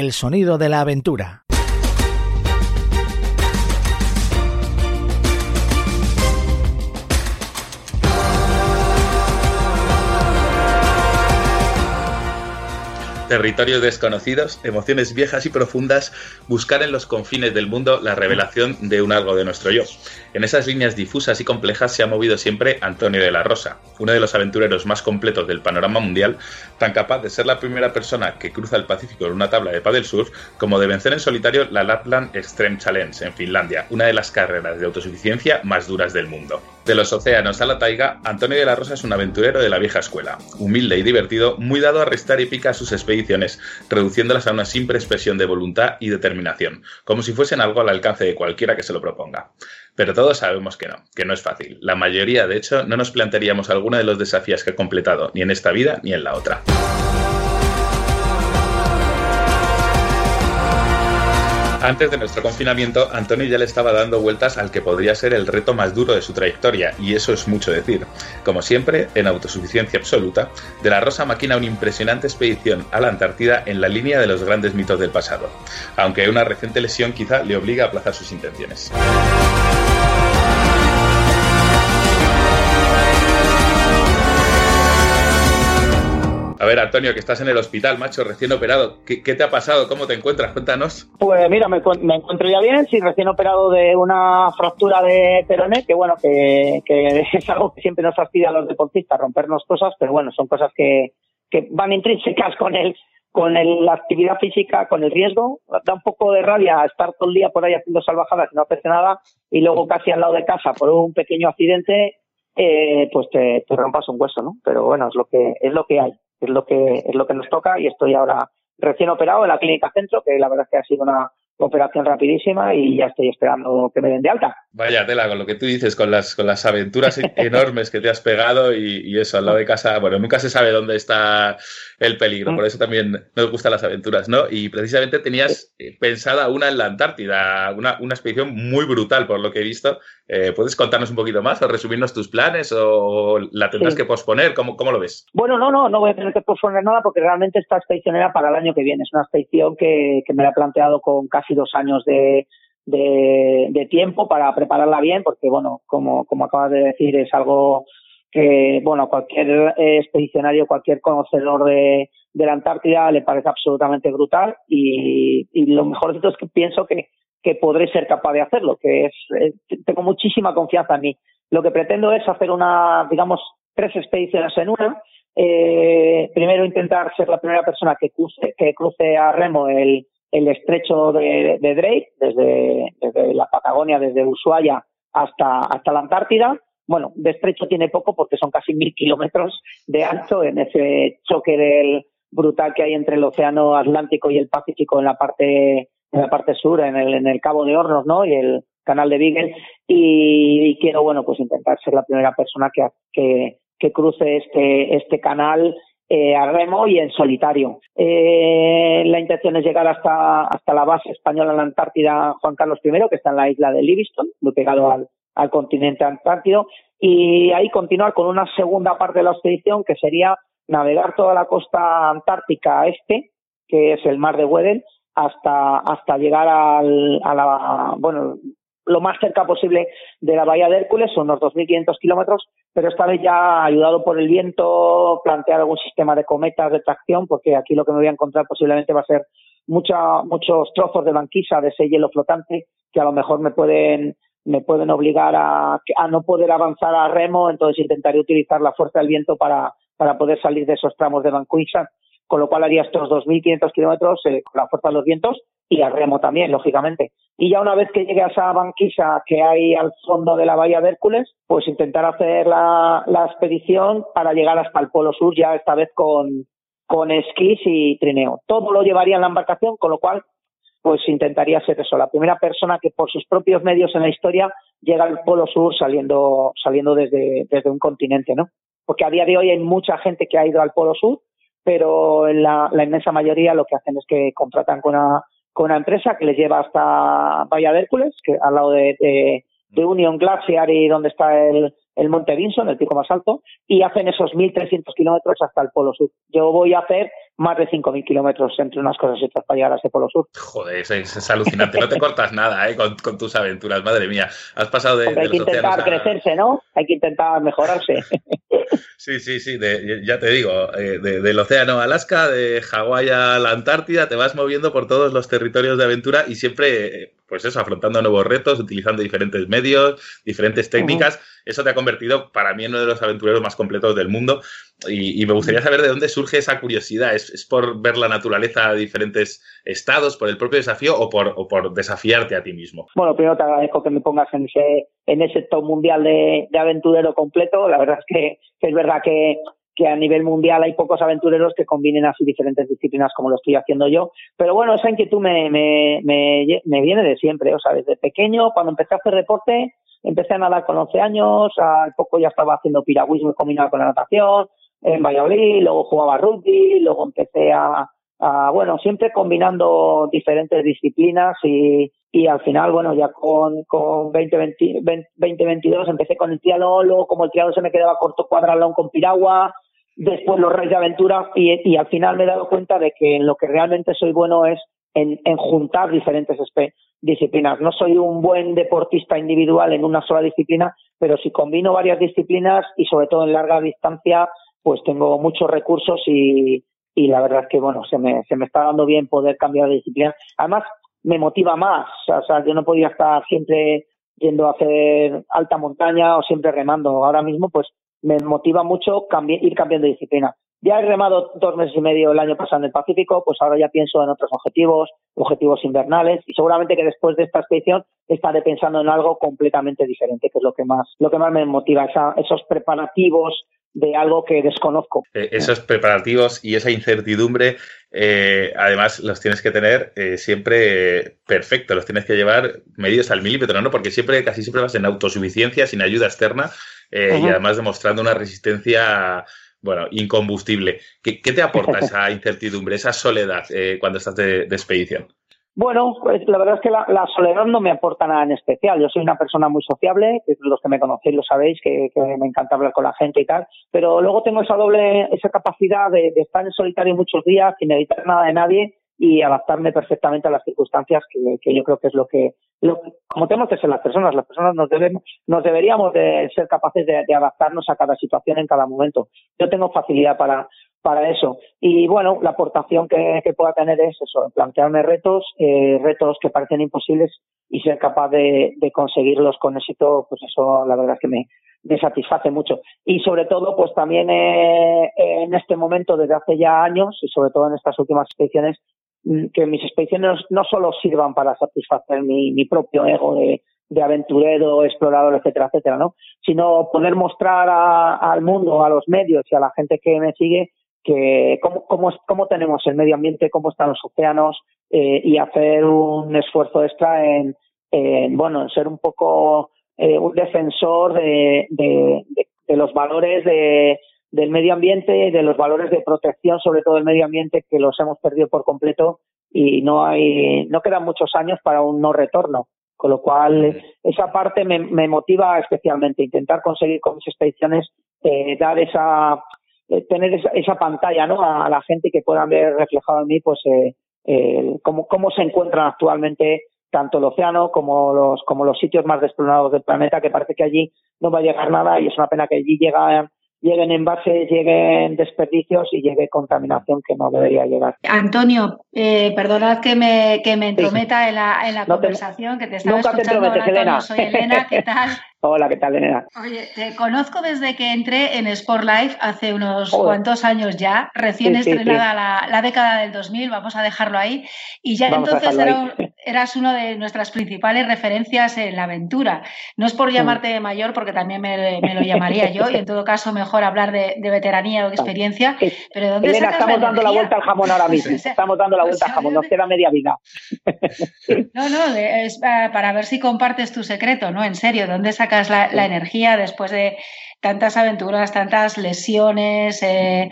El sonido de la aventura. Territorios desconocidos, emociones viejas y profundas, buscar en los confines del mundo la revelación de un algo de nuestro yo. En esas líneas difusas y complejas se ha movido siempre Antonio de la Rosa, uno de los aventureros más completos del panorama mundial, tan capaz de ser la primera persona que cruza el Pacífico en una tabla de paddle surf, como de vencer en solitario la Lapland Extreme Challenge en Finlandia, una de las carreras de autosuficiencia más duras del mundo. De los océanos a la taiga, Antonio de la Rosa es un aventurero de la vieja escuela, humilde y divertido, muy dado a restar y pica sus expediciones, reduciéndolas a una simple expresión de voluntad y determinación, como si fuesen algo al alcance de cualquiera que se lo proponga. Pero todos sabemos que no, que no es fácil. La mayoría, de hecho, no nos plantearíamos alguno de los desafíos que ha completado, ni en esta vida ni en la otra. Antes de nuestro confinamiento, Antonio ya le estaba dando vueltas al que podría ser el reto más duro de su trayectoria, y eso es mucho decir. Como siempre, en autosuficiencia absoluta, De la Rosa maquina una impresionante expedición a la Antártida en la línea de los grandes mitos del pasado, aunque una reciente lesión quizá le obliga a aplazar sus intenciones. Ver, Antonio, que estás en el hospital, macho, recién operado. ¿Qué, te ha pasado? ¿Cómo te encuentras? Cuéntanos. Pues mira, me, encuentro ya bien, sí, recién operado de una fractura de peroné, que bueno, que, es algo que siempre nos fastidia a los deportistas, rompernos cosas, pero bueno, son cosas que, van intrínsecas con el con la actividad física, con el riesgo. Da un poco de rabia estar todo el día por ahí haciendo salvajadas y no hacer nada, y luego casi al lado de casa por un pequeño accidente, eh, pues te, te rompas un hueso, ¿no? Pero bueno, es lo que es lo que hay es lo que es lo que nos toca y estoy ahora recién operado en la clínica centro, que la verdad es que ha sido una operación rapidísima y ya estoy esperando que me den de alta. Vaya tela, con lo que tú dices, con las, con las aventuras enormes que te has pegado y, eso, al lado de casa, bueno, nunca se sabe dónde está el peligro, por eso también nos gustan las aventuras, ¿no? Y precisamente tenías eh, pensada una en la Antártida, una, una expedición muy brutal, por lo que he visto. Eh, ¿Puedes contarnos un poquito más o resumirnos tus planes o la tendrás que posponer? ¿Cómo, ¿Cómo, lo ves? Bueno, no, no, no voy a tener que posponer nada porque realmente esta expedición era para el año que viene. Es una expedición que, que me la he planteado con casi dos años de de, tiempo para prepararla bien, porque, bueno, como, como acabas de decir, es algo que, bueno, cualquier expedicionario, cualquier conocedor de, de la Antártida le parece absolutamente brutal y, lo mejor de todo es que pienso que, que podré ser capaz de hacerlo, que es, tengo muchísima confianza en mí. Lo que pretendo es hacer una, digamos, tres expediciones en una. Eh, primero intentar ser la primera persona que cruce, que cruce a remo el, el estrecho de, Drake, desde, desde, la Patagonia, desde Ushuaia hasta, hasta la Antártida. Bueno, de estrecho tiene poco porque son casi mil kilómetros de ancho en ese choque del brutal que hay entre el océano Atlántico y el Pacífico en la parte en la parte sur, en el, en el Cabo de Hornos, ¿no? Y el canal de Beagle. Y, quiero, bueno, pues intentar ser la primera persona que, que, que cruce este, este canal eh, a remo y en solitario. Eh, la intención es llegar hasta, hasta la base española en la Antártida Juan Carlos I, que está en la isla de Livingston, muy pegado al, al continente antártido, y ahí continuar con una segunda parte de la expedición que sería navegar toda la costa antártica este, que es el mar de Weddell, hasta, hasta llegar al, a la, bueno, lo más cerca posible de la bahía de Hércules, unos 2.500 kilómetros, pero esta vez ya ayudado por el viento, plantear algún sistema de cometas de tracción, porque aquí lo que me voy a encontrar posiblemente va a ser mucha, muchos trozos de banquisa de ese hielo flotante que a lo mejor me pueden me pueden obligar a, a no poder avanzar a remo, entonces intentaré utilizar la fuerza del viento para, para poder salir de esos tramos de banquisa con lo cual haría estos 2.500 kilómetros eh, con la fuerza de los vientos y al remo también, lógicamente. Y ya una vez que llegue a esa banquisa que hay al fondo de la bahía de Hércules, pues intentar hacer la, la expedición para llegar hasta el Polo Sur, ya esta vez con, con esquís y trineo. Todo lo llevaría en la embarcación, con lo cual pues intentaría ser eso, la primera persona que por sus propios medios en la historia llega al Polo Sur saliendo, saliendo desde, desde un continente, ¿no? Porque a día de hoy hay mucha gente que ha ido al Polo Sur, pero la, la inmensa mayoría lo que hacen es que contratan con una, con una empresa que les lleva hasta Bahía de Hércules, que al lado de, de, de Union Glaciar y donde está el, el Monte Vinson, el pico más alto, y hacen esos 1.300 kilómetros hasta el Polo Sur. Yo voy a hacer más de 5.000 kilómetros entre unas cosas y otras para llegar a ese Polo Sur. Joder, es, es alucinante. No te cortas nada ¿eh? con, con, tus aventuras, madre mía. Has pasado de. Porque hay de que intentar a... crecerse, ¿no? Hay que intentar mejorarse. Sí, sí, sí, de, ya te digo, eh, de, del océano a Alaska, de Hawái a la Antártida, te vas moviendo por todos los territorios de aventura y siempre, pues eso, afrontando nuevos retos, utilizando diferentes medios, diferentes técnicas. Uh -huh. Eso te ha convertido para mí en uno de los aventureros más completos del mundo y, y me gustaría saber de dónde surge esa curiosidad. ¿Es, ¿Es, por ver la naturaleza a diferentes estados, por el propio desafío o por, o por desafiarte a ti mismo? Bueno, primero te agradezco que me pongas en ese, en ese top mundial de, de aventurero completo. La verdad es que, que es verdad que, que a nivel mundial hay pocos aventureros que combinen así diferentes disciplinas como lo estoy haciendo yo. Pero bueno, esa inquietud me, me, me, me viene de siempre. O sea, desde pequeño, cuando empecé a hacer deporte, empecé a nadar con 11 años, al poco ya estaba haciendo piragüismo combinado con la natación en Valladolid, luego jugaba rugby, luego empecé a, a bueno, siempre combinando diferentes disciplinas y, y al final, bueno, ya con, con 20, 20, 2022 empecé con el triatlón, luego como el triatlón se me quedaba corto cuadralón con piragua, después los reyes de aventura y, y al final me he dado cuenta de que en lo que realmente soy bueno es en, en juntar diferentes disciplinas. No soy un buen deportista individual en una sola disciplina, pero si combino varias disciplinas y sobre todo en larga distancia, pues tengo muchos recursos y, y la verdad es que bueno, se me, se me está dando bien poder cambiar de disciplina. Además, me motiva más, o sea, yo no podía estar siempre yendo a hacer alta montaña o siempre remando. Ahora mismo, pues me motiva mucho cambi ir cambiando de disciplina. Ya he remado dos meses y medio el año pasado en el Pacífico, pues ahora ya pienso en otros objetivos, objetivos invernales, y seguramente que después de esta expedición estaré pensando en algo completamente diferente, que es lo que más, lo que más me motiva, esa, esos preparativos de algo que desconozco. Eh, esos preparativos y esa incertidumbre, eh, además los tienes que tener eh, siempre perfectos, los tienes que llevar medidos al milímetro, ¿no? Porque siempre, casi siempre vas en autosuficiencia, sin ayuda externa, -huh. y además demostrando una resistencia bueno, incombustible. ¿Qué, qué te aporta esa incertidumbre, esa soledad eh, cuando estás de, de, expedición? Bueno, pues la verdad es que la, la, soledad no me aporta nada en especial. Yo soy una persona muy sociable, los que me conocéis lo sabéis, que, que, me encanta hablar con la gente y tal, pero luego tengo esa doble, esa capacidad de, estar en solitario muchos días sin evitar nada de nadie y adaptarme perfectamente a las circunstancias que, que yo creo que es lo que, lo, como tenemos que ser las personas, las personas nos nos deberíamos de ser capaces de, de, adaptarnos a cada situación en cada momento. Yo tengo facilidad para, para eso. Y bueno, la aportación que, pueda tener es eso, plantearme retos, eh, retos que parecen imposibles y ser capaz de, de conseguirlos con éxito, pues eso la verdad es que me, me satisface mucho. Y sobre todo, pues también eh, en este momento, desde hace ya años, y sobre todo en estas últimas expediciones, mm, que mis expediciones no solo sirvan para satisfacer mi, mi propio ego de, de, aventurero, explorador, etcétera, etcétera, ¿no? Sino poder mostrar a, al mundo, a los medios y a la gente que me sigue que cómo, cómo, cómo tenemos el medio ambiente, cómo están los océanos eh, y hacer un esfuerzo extra en, en, bueno, en ser un poco eh, un defensor de, de, de, de los valores de, del medio ambiente y de los valores de protección, sobre todo del medio ambiente, que los hemos perdido por completo y no hay, no quedan muchos años para un no retorno. Con lo cual, esa parte me, me motiva especialmente, intentar conseguir con mis expediciones eh, dar esa, eh, tener esa, esa, pantalla ¿no? a, la gente que puedan ver reflejado en mí pues eh, eh, cómo, cómo se encuentran actualmente tanto el océano como los, como los sitios más desplorados del planeta, que parece que allí no va a llegar nada y es una pena que allí llegan lleguen envases, lleguen desperdicios y llegue contaminación que no debería llegar. Antonio, eh, perdonad que me, que me entrometa en la, en la conversación, que te estaba nunca escuchando. Te Antonio, Elena. Soy Elena, ¿qué tal? Hola, ¿qué tal, Elena? Oye, te conozco desde que entré en Sport Life hace unos cuantos años ya, recién Sí, estrenada sí. La, la década del 2000, vamos a dejarlo ahí, y ya Vamos entonces era eras una de nuestras principales referencias en la aventura. No es por llamarte mayor, porque también me, me lo llamaría yo, y en todo caso mejor hablar de, de veteranía o de experiencia, pero ¿de dónde Elena, sacas estamos la dando la vuelta al jamón ahora mismo. O sea, Estamos dando la vuelta al jamón, nos queda media vida. No, no, es eh, para ver si compartes tu secreto, ¿no? En serio, ¿dónde sacas la, la energía después de tantas aventuras, tantas lesiones, eh,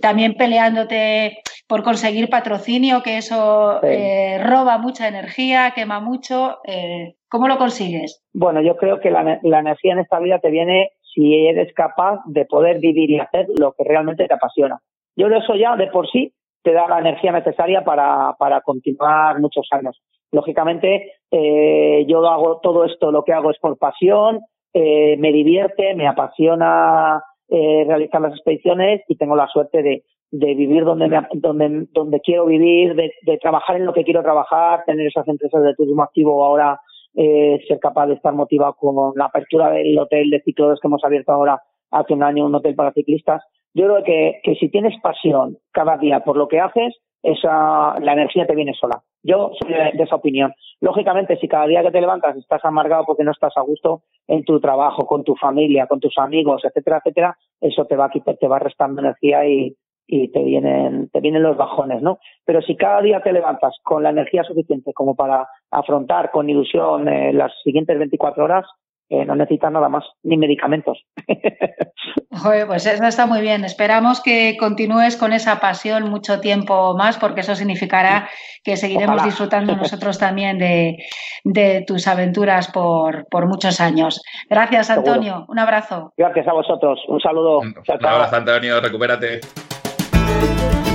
también peleándote por conseguir patrocinio, que eso Sí. eh, roba mucha energía, quema mucho? eh, ¿Cómo lo consigues? Bueno, yo creo que la, la energía en esta vida te viene si eres capaz de poder vivir y hacer lo que realmente te apasiona. Yo creo eso ya de por sí te da la energía necesaria para, para continuar muchos años. Lógicamente, eh, yo hago todo esto, lo que hago es por pasión, eh, me divierte, me apasiona eh, realizar las expediciones y tengo la suerte de, de vivir donde, me- donde, donde quiero vivir, de, trabajar en lo que quiero trabajar, tener esas empresas de turismo activo ahora eh, ser capaz de estar motivado con la apertura del hotel de ciclones que hemos abierto ahora hace un año, un hotel para ciclistas. Yo creo que, que si tienes pasión cada día por lo que haces, esa, la energía te viene sola. Yo soy de, esa opinión. Lógicamente, si cada día que te levantas estás amargado porque no estás a gusto en tu trabajo, con tu familia, con tus amigos, etcétera, etcétera, eso te va, te va restando energía y, y te vienen, te vienen los bajones, ¿no? Pero si cada día te levantas con la energía suficiente como para afrontar con ilusión eh, las siguientes 24 horas, eh, no necesitas nada más, ni medicamentos. Joder, pues eso está muy bien. Esperamos que continúes con esa pasión mucho tiempo más, porque eso significará que seguiremos Ojalá. disfrutando nosotros también de, de tus aventuras por, por muchos años. Gracias, Seguro. Antonio. Un abrazo. Gracias a vosotros. Un saludo. Un chao. abrazo, Antonio, recupérate.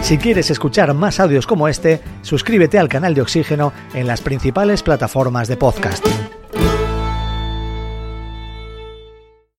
Si quieres escuchar más audios como este, suscríbete al canal de Oxígeno en las principales plataformas de podcasting.